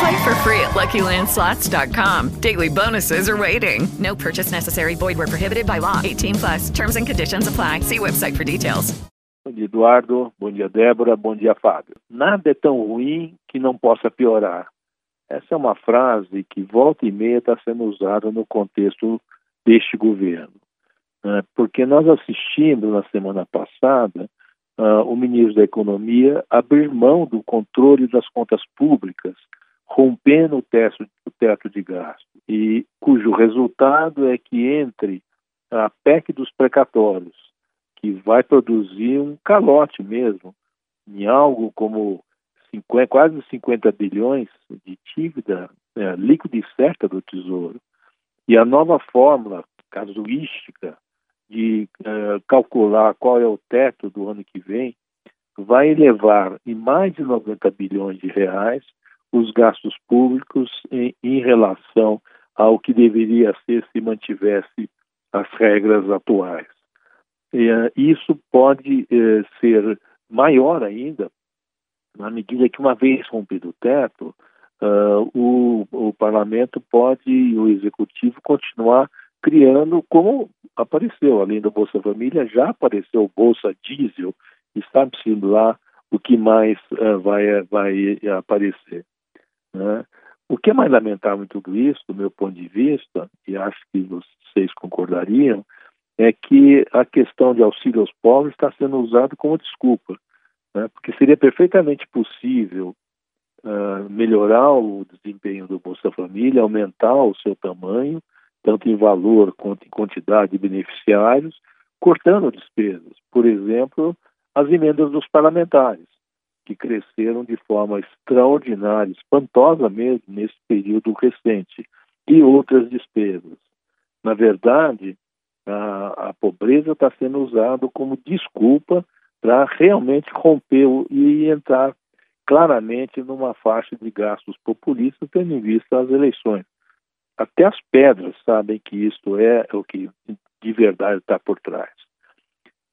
Play for free at LuckyLandSlots.com. Daily bonuses are waiting. No purchase necessary. Void where prohibited by law. 18 plus. Terms and conditions apply. See website for details. Bom dia, Eduardo. Bom dia, Débora. Bom dia, Fábio. Nada é tão ruim que não possa piorar. Essa é uma frase que volta e meia está sendo usada no contexto deste governo. Né? Porque nós assistimos na semana passada uh, o ministro da Economia abrir mão do controle das contas públicas, rompendo o teto, o teto de gasto, e cujo resultado é que entre a PEC dos precatórios, que vai produzir um calote mesmo, em algo como 50, quase 50 bilhões de dívida é, líquida e certa do Tesouro. E a nova fórmula casuística de uh, calcular qual é o teto do ano que vem vai elevar em mais de 90 bilhões de reais os gastos públicos em, em relação ao que deveria ser se mantivesse as regras atuais. E, uh, isso pode uh, ser maior ainda na medida que, uma vez rompido o teto, uh, o, o parlamento pode e o executivo continuar criando como apareceu, além da Bolsa Família, já apareceu o Bolsa Diesel, está sendo lá o que mais uh, vai, vai aparecer. Né? O que é mais lamentável em tudo isso, do meu ponto de vista, e acho que vocês concordariam, é que a questão de auxílio aos pobres está sendo usada como desculpa né? porque seria perfeitamente possível uh, melhorar o desempenho do Bolsa Família, aumentar o seu tamanho, tanto em valor quanto em quantidade de beneficiários, cortando despesas. Por exemplo, as emendas dos parlamentares, que cresceram de forma extraordinária, espantosa mesmo, nesse período recente, e outras despesas. Na verdade, a, a pobreza está sendo usada como desculpa para realmente romper e entrar claramente numa faixa de gastos populistas, tendo em vista as eleições. Até as pedras sabem que isto é o que de verdade está por trás.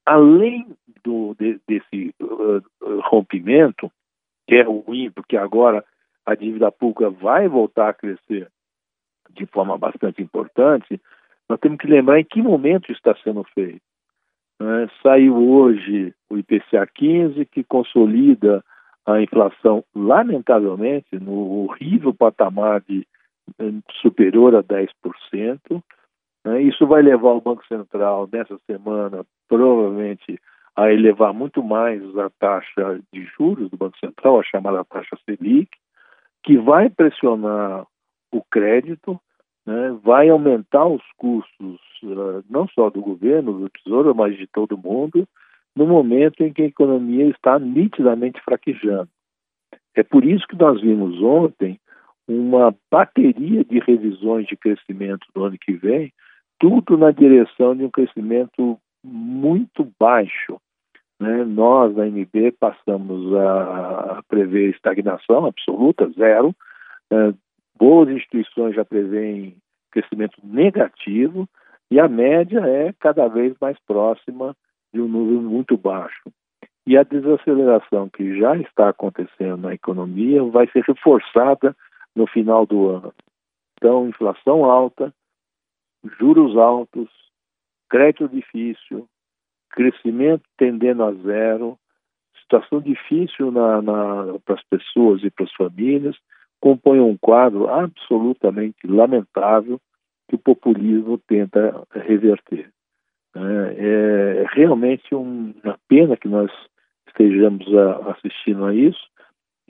Além do, de, desse uh, rompimento, que é ruim, porque agora a dívida pública vai voltar a crescer de forma bastante importante, nós temos que lembrar em que momento está sendo feito. Né? Saiu hoje o IPCA 15, que consolida a inflação, lamentavelmente, no horrível patamar de eh, superior a 10%. Né? Isso vai levar o Banco Central, nessa semana, provavelmente, a elevar muito mais a taxa de juros do Banco Central, a chamada taxa Selic, que vai pressionar o crédito né, vai aumentar os custos uh, não só do governo, do Tesouro, mas de todo mundo, no momento em que a economia está nitidamente fraquejando. É por isso que nós vimos ontem uma bateria de revisões de crescimento do ano que vem, tudo na direção de um crescimento muito baixo. Né? Nós, na MB, passamos a prever estagnação absoluta, zero, né? Boas instituições já prevêem crescimento negativo e a média é cada vez mais próxima de um número muito baixo. E a desaceleração que já está acontecendo na economia vai ser reforçada no final do ano. Então, inflação alta, juros altos, crédito difícil, crescimento tendendo a zero, situação difícil para as pessoas e para as famílias compõe um quadro absolutamente lamentável que o populismo tenta reverter. Né? É realmente uma pena que nós estejamos assistindo a isso.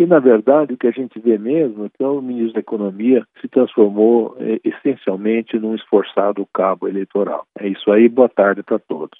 E, na verdade, o que a gente vê mesmo é que o ministro da Economia se transformou é, essencialmente num esforçado cabo eleitoral. É isso aí, boa tarde para todos.